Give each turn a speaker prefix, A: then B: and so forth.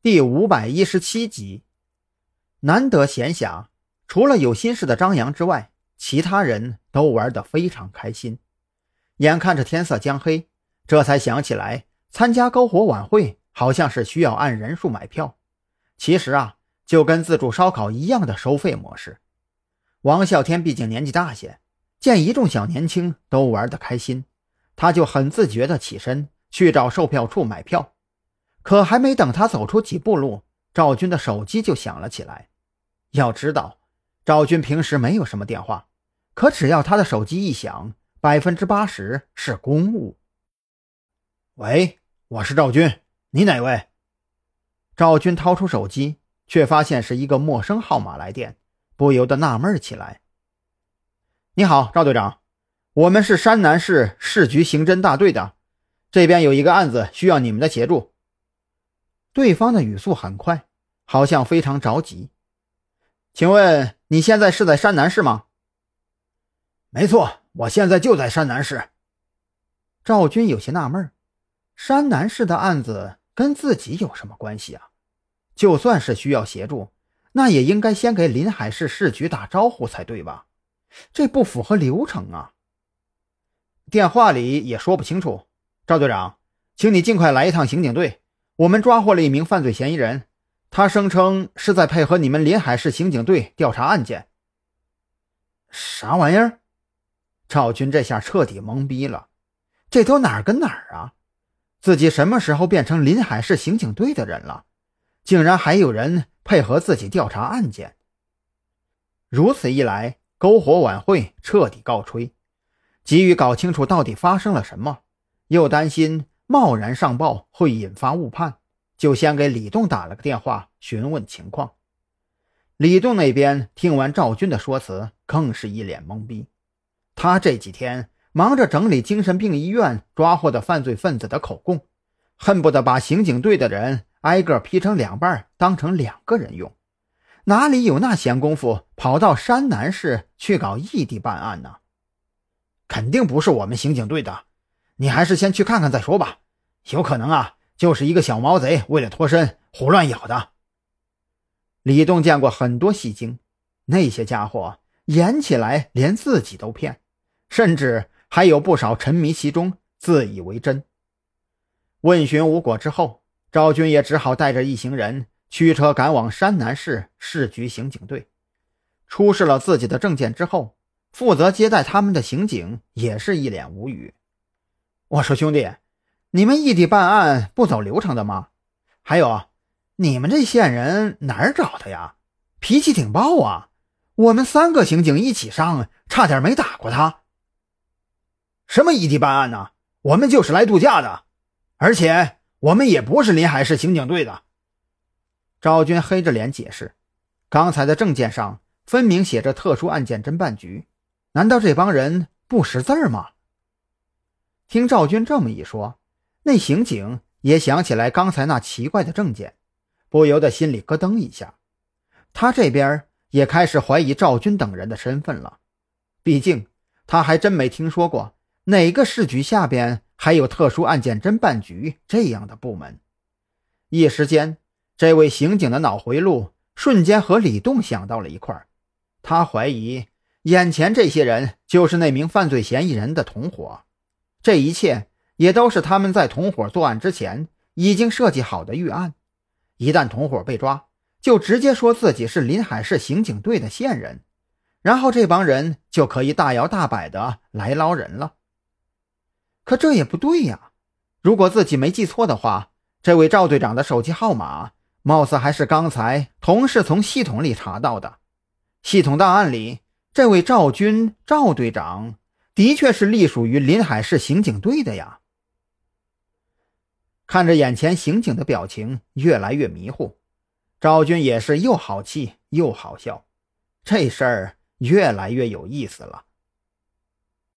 A: 第五百一十七集，难得闲暇，除了有心事的张扬之外，其他人都玩得非常开心。眼看着天色将黑，这才想起来参加篝火晚会好像是需要按人数买票。其实啊，就跟自助烧烤一样的收费模式。王啸天毕竟年纪大些，见一众小年轻都玩得开心，他就很自觉地起身去找售票处买票。可还没等他走出几步路，赵军的手机就响了起来。要知道，赵军平时没有什么电话，可只要他的手机一响，百分之八十是公务。喂，我是赵军，你哪位？赵军掏出手机，却发现是一个陌生号码来电，不由得纳闷起来。你好，赵队长，我们是山南市市局刑侦大队的，这边有一个案子需要你们的协助。对方的语速很快，好像非常着急。请问你现在是在山南市吗？
B: 没错，我现在就在山南市。
A: 赵军有些纳闷，山南市的案子跟自己有什么关系啊？就算是需要协助，那也应该先给临海市市局打招呼才对吧？这不符合流程啊！电话里也说不清楚。赵队长，请你尽快来一趟刑警队。我们抓获了一名犯罪嫌疑人，他声称是在配合你们临海市刑警队调查案件。
B: 啥玩意儿？
A: 赵军这下彻底懵逼了，这都哪儿跟哪儿啊？自己什么时候变成临海市刑警队的人了？竟然还有人配合自己调查案件？如此一来，篝火晚会彻底告吹。急于搞清楚到底发生了什么，又担心。贸然上报会引发误判，就先给李栋打了个电话询问情况。李栋那边听完赵军的说辞，更是一脸懵逼。他这几天忙着整理精神病医院抓获的犯罪分子的口供，恨不得把刑警队的人挨个劈成两半，当成两个人用，哪里有那闲工夫跑到山南市去搞异地办案呢？
B: 肯定不是我们刑警队的。你还是先去看看再说吧，有可能啊，就是一个小毛贼为了脱身胡乱咬的。
A: 李栋见过很多戏精，那些家伙演起来连自己都骗，甚至还有不少沉迷其中，自以为真。问询无果之后，赵军也只好带着一行人驱车赶往山南市市局刑警队。出示了自己的证件之后，负责接待他们的刑警也是一脸无语。我说兄弟，你们异地办案不走流程的吗？还有，你们这线人哪儿找的呀？脾气挺暴啊！我们三个刑警一起上，差点没打过他。
B: 什么异地办案呢？我们就是来度假的，而且我们也不是临海市刑警队的。
A: 赵军黑着脸解释，刚才的证件上分明写着特殊案件侦办局，难道这帮人不识字吗？听赵军这么一说，那刑警也想起来刚才那奇怪的证件，不由得心里咯噔一下。他这边也开始怀疑赵军等人的身份了。毕竟他还真没听说过哪个市局下边还有特殊案件侦办局这样的部门。一时间，这位刑警的脑回路瞬间和李栋想到了一块儿。他怀疑眼前这些人就是那名犯罪嫌疑人的同伙。这一切也都是他们在同伙作案之前已经设计好的预案。一旦同伙被抓，就直接说自己是临海市刑警队的线人，然后这帮人就可以大摇大摆的来捞人了。可这也不对呀！如果自己没记错的话，这位赵队长的手机号码貌似还是刚才同事从系统里查到的。系统档案里，这位赵军赵队长。的确是隶属于临海市刑警队的呀。看着眼前刑警的表情越来越迷糊，赵军也是又好气又好笑，这事儿越来越有意思了。